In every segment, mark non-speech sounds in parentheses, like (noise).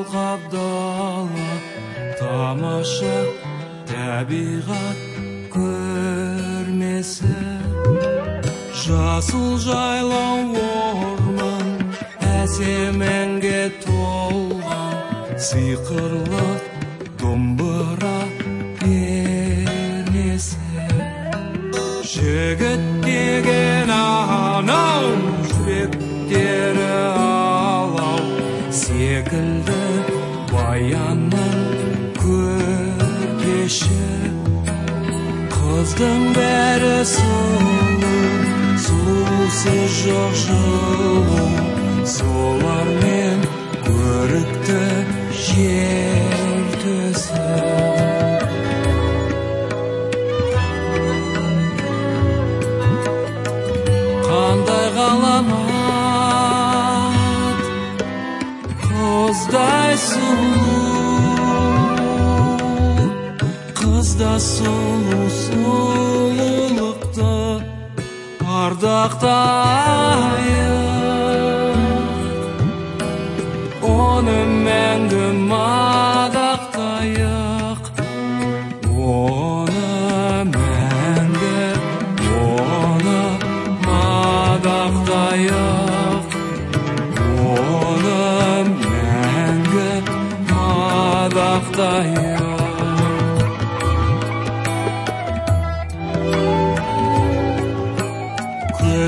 алқап дала тамаша табиғат көрмесі жасыл жайлау орман әсем әнге толған сиқырлы домбыра пернесі жігіт деген анау қыздың бәрі сұлу сұлусы жоқ жылу солармен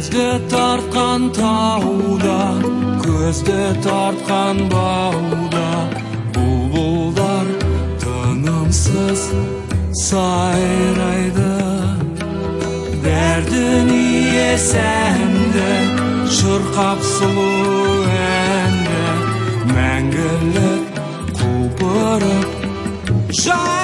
көзді тартқан тауда көзді тартқан бауда бұлбұлдар тынымсыз сайрайды. Бар дүние сәнді шырқап сұлу әнді мәңгілік құлпырып Try.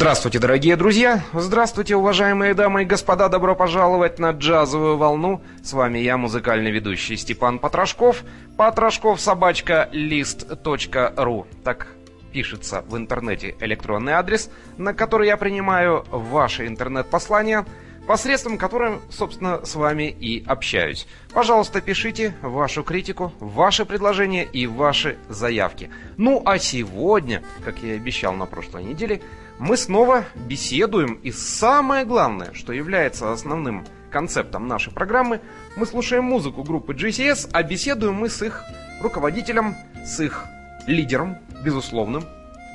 Здравствуйте, дорогие друзья! Здравствуйте, уважаемые дамы и господа! Добро пожаловать на джазовую волну. С вами я, музыкальный ведущий Степан Потрошков. Потрошков собачка лист.ру. Так пишется в интернете электронный адрес, на который я принимаю ваши интернет-послания, посредством которым, собственно, с вами и общаюсь. Пожалуйста, пишите вашу критику, ваши предложения и ваши заявки. Ну а сегодня, как я и обещал на прошлой неделе, мы снова беседуем, и самое главное, что является основным концептом нашей программы, мы слушаем музыку группы GCS, а беседуем мы с их руководителем, с их лидером, безусловным,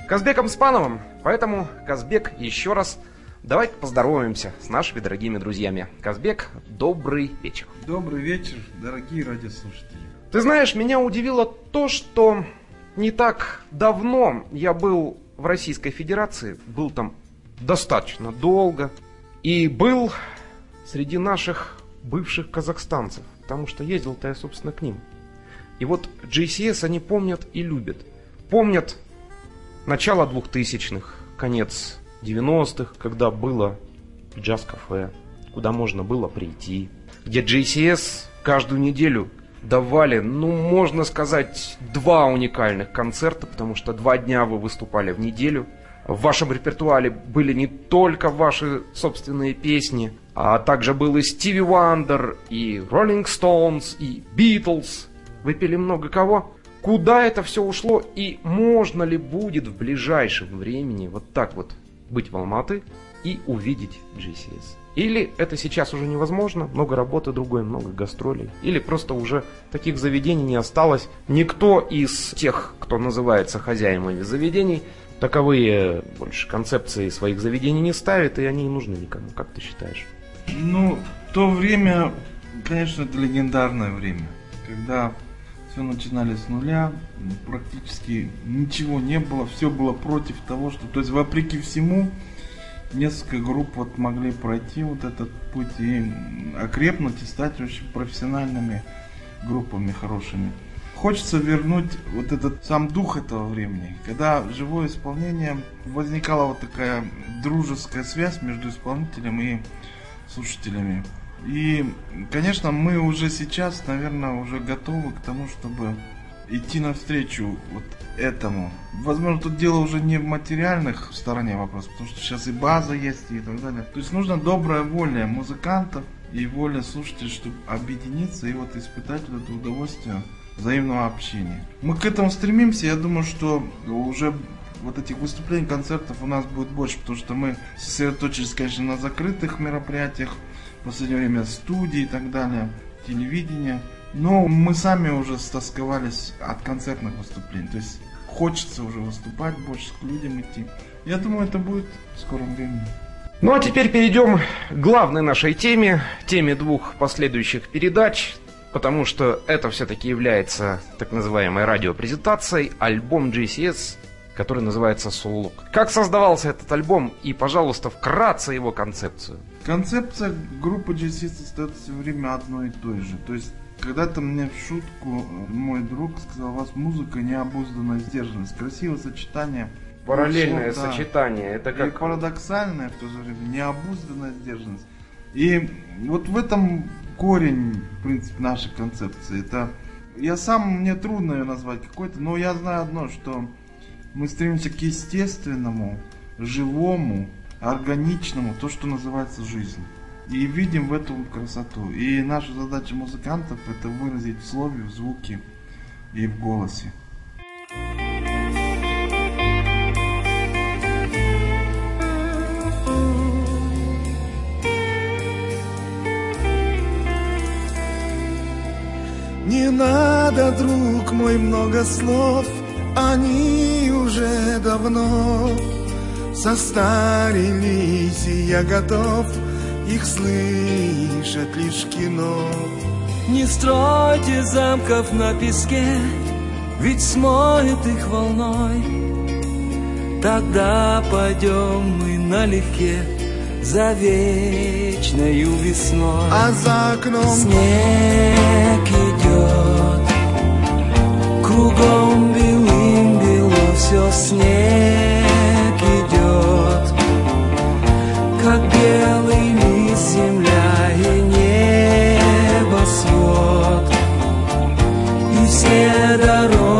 Казбеком Спановым. Поэтому, Казбек, еще раз давайте поздороваемся с нашими дорогими друзьями. Казбек, добрый вечер. Добрый вечер, дорогие радиослушатели. Ты знаешь, меня удивило то, что не так давно я был в Российской Федерации, был там достаточно долго, и был среди наших бывших казахстанцев, потому что ездил-то я, собственно, к ним. И вот JCS они помнят и любят. Помнят начало 2000-х, конец 90-х, когда было джаз-кафе, куда можно было прийти, где JCS каждую неделю давали, ну, можно сказать, два уникальных концерта, потому что два дня вы выступали в неделю. В вашем репертуаре были не только ваши собственные песни, а также был и Стиви Вандер, и Роллинг Стоунс, и Битлз. Вы пели много кого? Куда это все ушло и можно ли будет в ближайшем времени вот так вот быть в Алматы и увидеть GCS? Или это сейчас уже невозможно, много работы другой, много гастролей. Или просто уже таких заведений не осталось. Никто из тех, кто называется хозяевами заведений, таковые больше концепции своих заведений не ставит, и они не нужны никому. Как ты считаешь? Ну, то время, конечно, это легендарное время, когда все начинали с нуля, практически ничего не было, все было против того, что, то есть вопреки всему, несколько групп вот могли пройти вот этот путь и окрепнуть и стать очень профессиональными группами хорошими. Хочется вернуть вот этот сам дух этого времени, когда живое исполнение возникала вот такая дружеская связь между исполнителем и слушателями. И, конечно, мы уже сейчас, наверное, уже готовы к тому, чтобы идти навстречу вот этому. Возможно, тут дело уже не в материальных стороне вопроса, потому что сейчас и база есть и так далее. То есть нужна добрая воля музыкантов и воля слушателей, чтобы объединиться и вот испытать вот это удовольствие взаимного общения. Мы к этому стремимся, я думаю, что уже вот этих выступлений, концертов у нас будет больше, потому что мы сосредоточились, конечно, на закрытых мероприятиях, в последнее время студии и так далее, телевидение. Но мы сами уже стосковались от концертных выступлений. То есть хочется уже выступать, больше к людям идти. Я думаю, это будет в скором времени. Ну а теперь перейдем к главной нашей теме, теме двух последующих передач, потому что это все-таки является так называемой радиопрезентацией, альбом GCS, который называется Soul Look. Как создавался этот альбом и, пожалуйста, вкратце его концепцию? Концепция группы GCS остается все время одной и той же. То есть когда-то мне в шутку мой друг сказал, у вас музыка необузданная сдержанность. Красивое сочетание. Параллельное да. сочетание. Это И как... парадоксальная в то же время необузданная сдержанность. И вот в этом корень, в принципе, нашей концепции. Это я сам, мне трудно ее назвать какой-то, но я знаю одно, что мы стремимся к естественному, живому, органичному, то, что называется жизнь. И видим в этом красоту. И наша задача музыкантов это выразить в слове, в звуке и в голосе. Не надо, друг мой, много слов, они уже давно состарились, и я готов их слышать лишь кино. Не стройте замков на песке, ведь смоет их волной. Тогда пойдем мы налегке за вечною весной. А за окном Снег идет, кругом белым бело все снег идет, как белый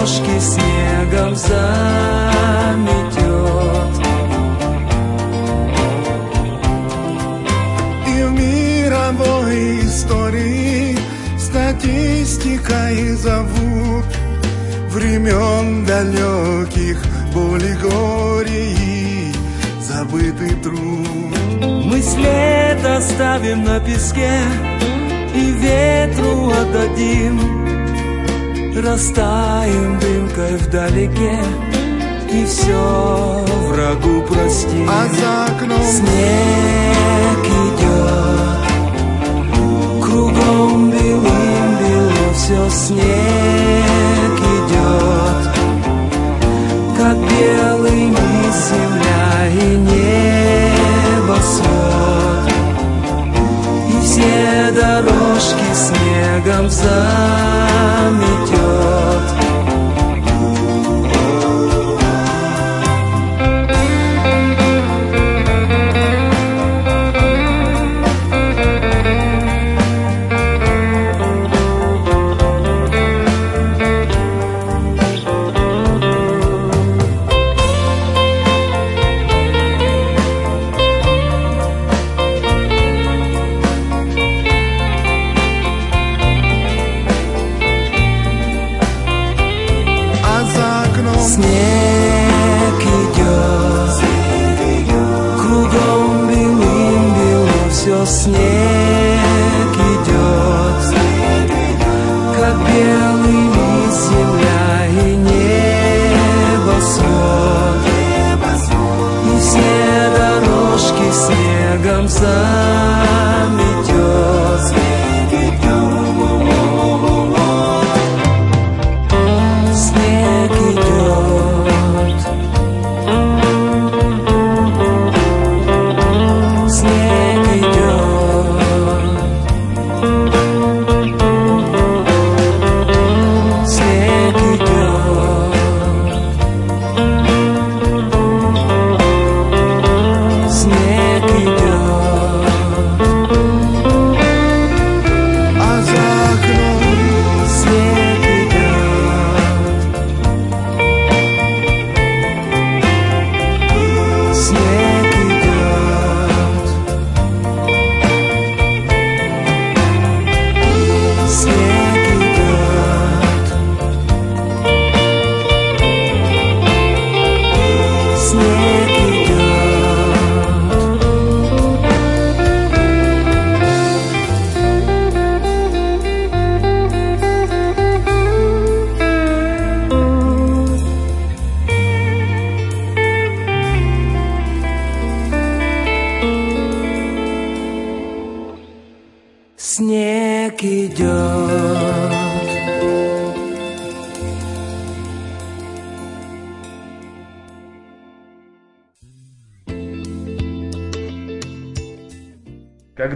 дорожки снегом заметет. и в мировой истории статистикой зовут времен далеких боли горе и забытый труд. Мы след оставим на песке и ветру отдадим. Растаем дымкой вдалеке и все врагу простим. А за окном Снег сне.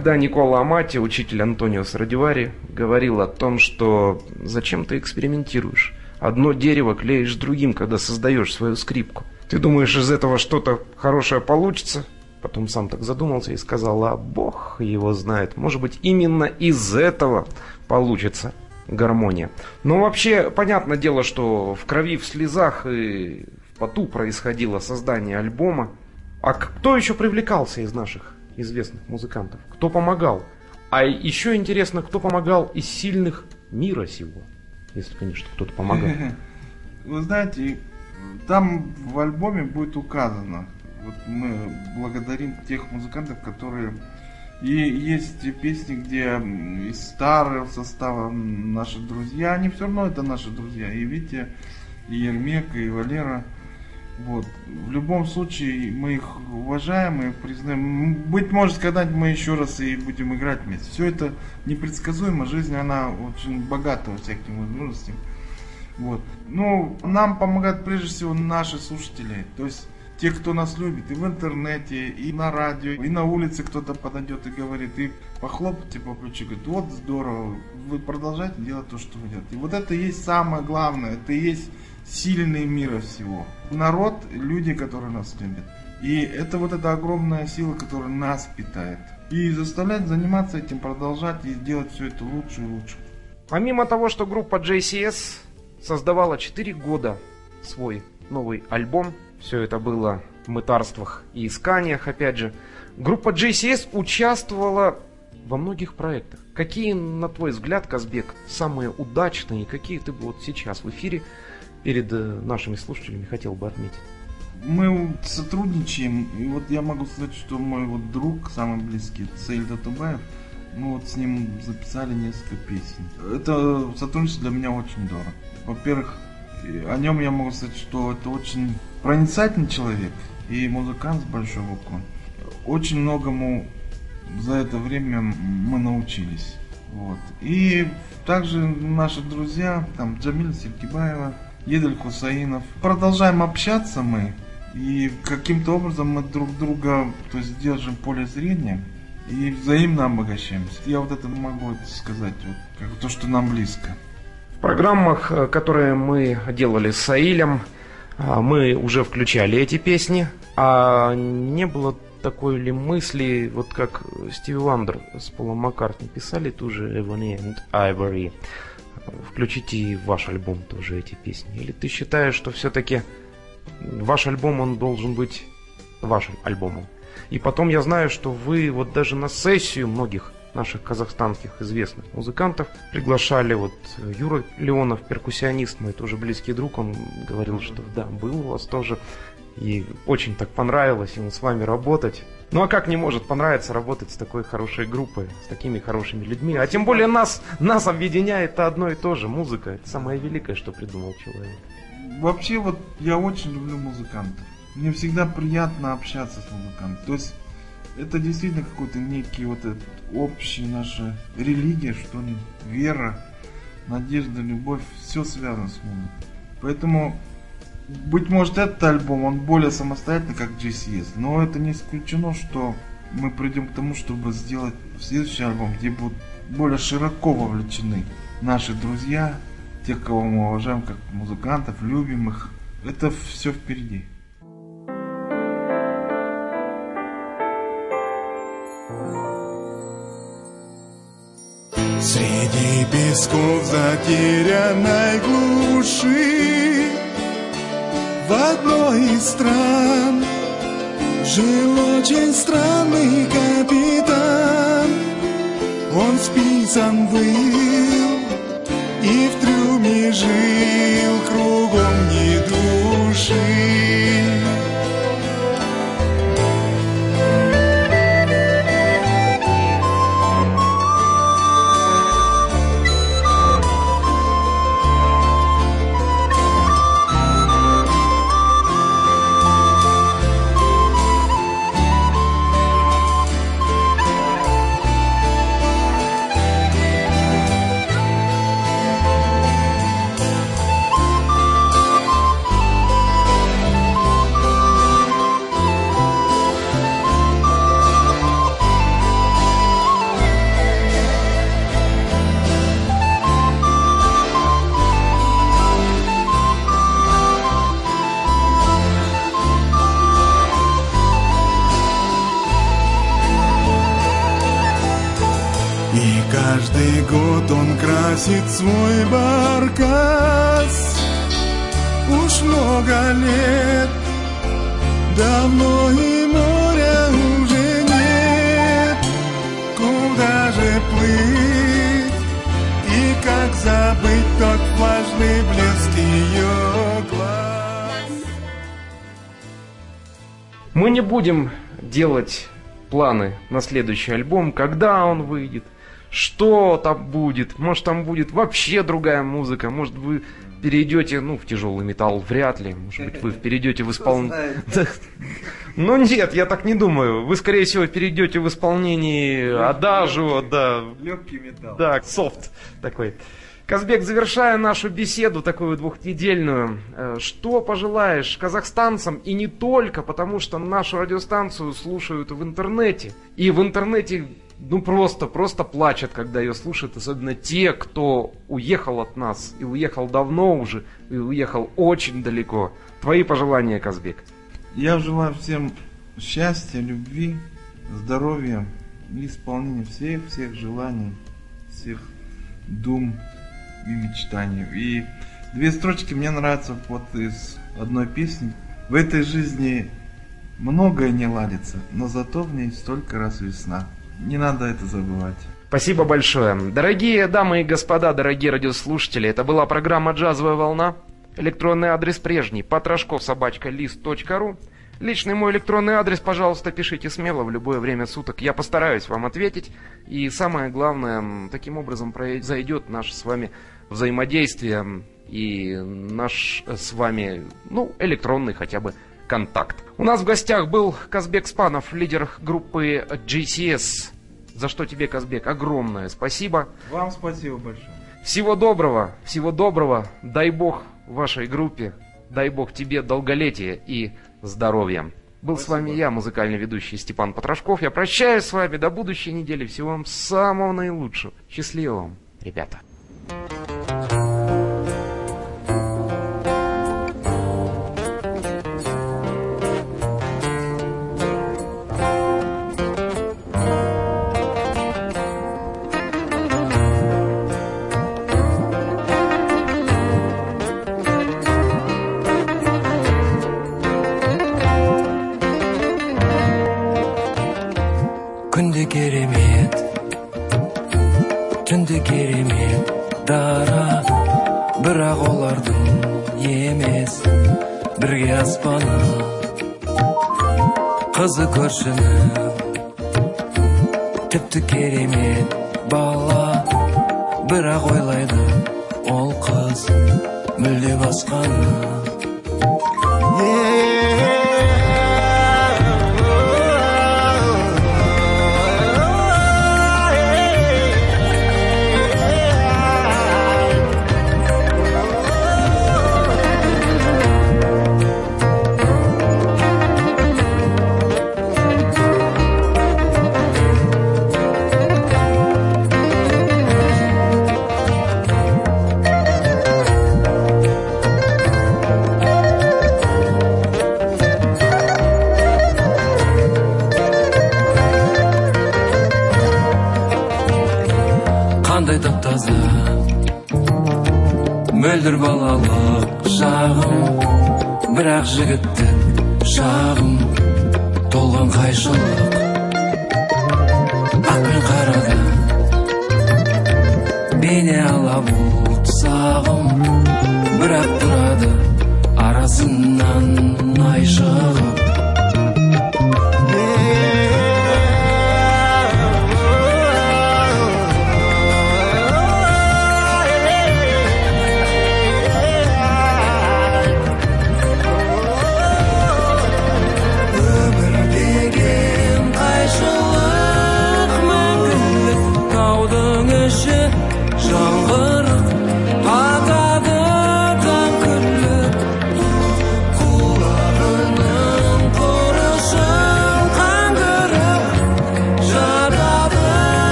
Когда Никола Амати, учитель Антонио Срадивари, говорил о том, что зачем ты экспериментируешь? Одно дерево клеишь другим, когда создаешь свою скрипку. Ты думаешь, из этого что-то хорошее получится? Потом сам так задумался и сказал, а бог его знает. Может быть, именно из этого получится гармония. Но вообще, понятное дело, что в крови, в слезах и в поту происходило создание альбома. А кто еще привлекался из наших известных музыкантов. Кто помогал? А еще интересно, кто помогал из сильных мира сего. Если, конечно, кто-то помогал. (laughs) Вы знаете, там в альбоме будет указано. Вот мы благодарим тех музыкантов, которые и есть песни, где из старого состава наши друзья, они все равно это наши друзья. И Витя, и Ермек, и Валера. Вот. В любом случае мы их уважаем и признаем. Быть может, когда-нибудь мы еще раз и будем играть вместе. Все это непредсказуемо. Жизнь, она очень богата всякими возможностями. Вот. Ну, нам помогают прежде всего наши слушатели. То есть те, кто нас любит, и в интернете, и на радио, и на улице кто-то подойдет и говорит, и похлопайте по плечу, говорит, вот здорово, вы продолжайте делать то, что вы делаете. И вот это и есть самое главное, это и есть сильный мира всего. Народ, люди, которые нас любят. И это вот эта огромная сила, которая нас питает. И заставляет заниматься этим, продолжать и делать все это лучше и лучше. Помимо того, что группа JCS создавала 4 года свой новый альбом, все это было в мытарствах и исканиях, опять же, группа JCS участвовала во многих проектах. Какие, на твой взгляд, Казбек, самые удачные, какие ты бы вот сейчас в эфире перед э, нашими слушателями хотел бы отметить? Мы сотрудничаем, и вот я могу сказать, что мой вот друг, самый близкий, Сейль Татубаев, мы вот с ним записали несколько песен. Это сотрудничество для меня очень дорого. Во-первых, о нем я могу сказать, что это очень проницательный человек и музыкант с большой буквы. Очень многому за это время мы научились. Вот. И также наши друзья, там Джамиля Сергибаева, Едель Хусаинов. Продолжаем общаться мы. И каким-то образом мы друг друга то есть, держим поле зрения. и взаимно обогащаемся. Я вот это могу сказать, вот, как то, что нам близко. В программах, э, которые мы делали с Саилем, а, мы уже включали эти песни, а не было такой ли мысли, вот как Стиви Вандер с Полом Маккартни писали ту же Ebony and Ivory, включите в ваш альбом тоже эти песни? Или ты считаешь, что все-таки ваш альбом, он должен быть вашим альбомом? И потом я знаю, что вы вот даже на сессию многих наших казахстанских известных музыкантов приглашали. Вот Юра Леонов, перкуссионист, мой тоже близкий друг, он говорил, что да, был у вас тоже. И очень так понравилось ему с вами работать. Ну а как не может понравиться работать с такой хорошей группой, с такими хорошими людьми? А тем более нас, нас объединяет одно и то же, музыка. Это самое великое, что придумал человек. Вообще вот я очень люблю музыкантов. Мне всегда приятно общаться с музыкантом. То есть это действительно какой-то некий вот общий наша религия, что ли, вера, надежда, любовь, все связано с музыкой. Поэтому, быть может, этот альбом, он более самостоятельный, как GCS, но это не исключено, что мы придем к тому, чтобы сделать следующий альбом, где будут более широко вовлечены наши друзья, те, кого мы уважаем как музыкантов, любим их. Это все впереди. Среди песков затерянной глуши В одной из стран. Жил очень странный капитан. Он списан был И в трюме жил Кругом ни души не будем делать планы на следующий альбом, когда он выйдет, что там будет, может там будет вообще другая музыка, может вы перейдете, ну, в тяжелый металл вряд ли, может быть, вы перейдете в исполнение... (laughs) Ну нет, я так не думаю. Вы, скорее всего, перейдете в исполнении Адажу, да, Легкий металл. да, софт такой. Казбек, завершая нашу беседу такую двухнедельную, э, что пожелаешь казахстанцам и не только, потому что нашу радиостанцию слушают в интернете. И в интернете, ну просто, просто плачут, когда ее слушают, особенно те, кто уехал от нас, и уехал давно уже, и уехал очень далеко. Твои пожелания, Казбек. Я желаю всем счастья, любви, здоровья и исполнения всех, всех желаний, всех дум и мечтаний. И две строчки мне нравятся вот из одной песни. В этой жизни многое не ладится, но зато в ней столько раз весна. Не надо это забывать. Спасибо большое. Дорогие дамы и господа, дорогие радиослушатели, это была программа «Джазовая волна». Электронный адрес прежний, потрошковсобачка.лист.ру. Личный мой электронный адрес, пожалуйста, пишите смело в любое время суток. Я постараюсь вам ответить. И самое главное, таким образом произойдет наше с вами взаимодействие и наш э, с вами, ну, электронный хотя бы контакт. У нас в гостях был Казбек Спанов, лидер группы GCS. За что тебе, Казбек, огромное спасибо. Вам спасибо большое. Всего доброго, всего доброго. Дай бог вашей группе, дай бог тебе долголетия и здоровья. Был с вами я, музыкальный ведущий Степан Потрошков. Я прощаюсь с вами до будущей недели. Всего вам самого наилучшего. Счастливо вам, ребята. күнде көршіні тіпті керемет бұлт сағым бірақ тұрады арасынан ай шығып